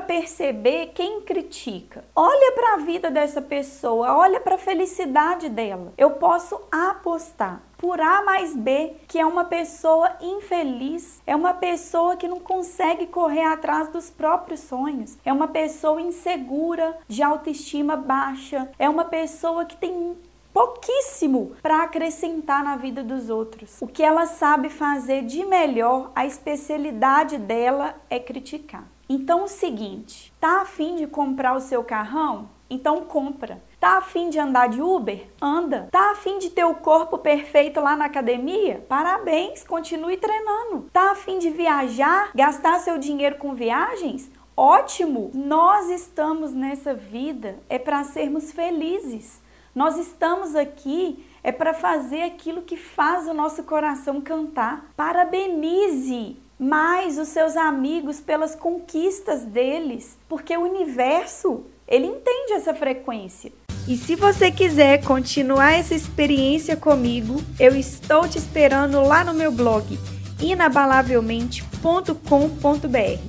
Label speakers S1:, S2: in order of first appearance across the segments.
S1: Perceber quem critica. Olha para a vida dessa pessoa, olha para a felicidade dela. Eu posso apostar por A mais B, que é uma pessoa infeliz, é uma pessoa que não consegue correr atrás dos próprios sonhos, é uma pessoa insegura, de autoestima baixa, é uma pessoa que tem pouquíssimo para acrescentar na vida dos outros. O que ela sabe fazer de melhor, a especialidade dela é criticar. Então, o seguinte, tá afim de comprar o seu carrão? Então compra. Tá afim de andar de Uber? Anda. Tá afim de ter o corpo perfeito lá na academia? Parabéns, continue treinando. Tá afim de viajar? Gastar seu dinheiro com viagens? Ótimo! Nós estamos nessa vida é para sermos felizes. Nós estamos aqui é para fazer aquilo que faz o nosso coração cantar. Parabenize mais os seus amigos pelas conquistas deles, porque o universo, ele entende essa frequência. E se você quiser continuar essa experiência comigo, eu estou te esperando lá no meu blog inabalavelmente.com.br.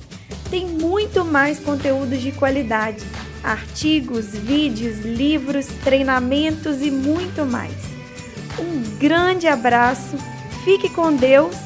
S1: Tem muito mais conteúdos de qualidade, artigos, vídeos, livros, treinamentos e muito mais. Um grande abraço, fique com Deus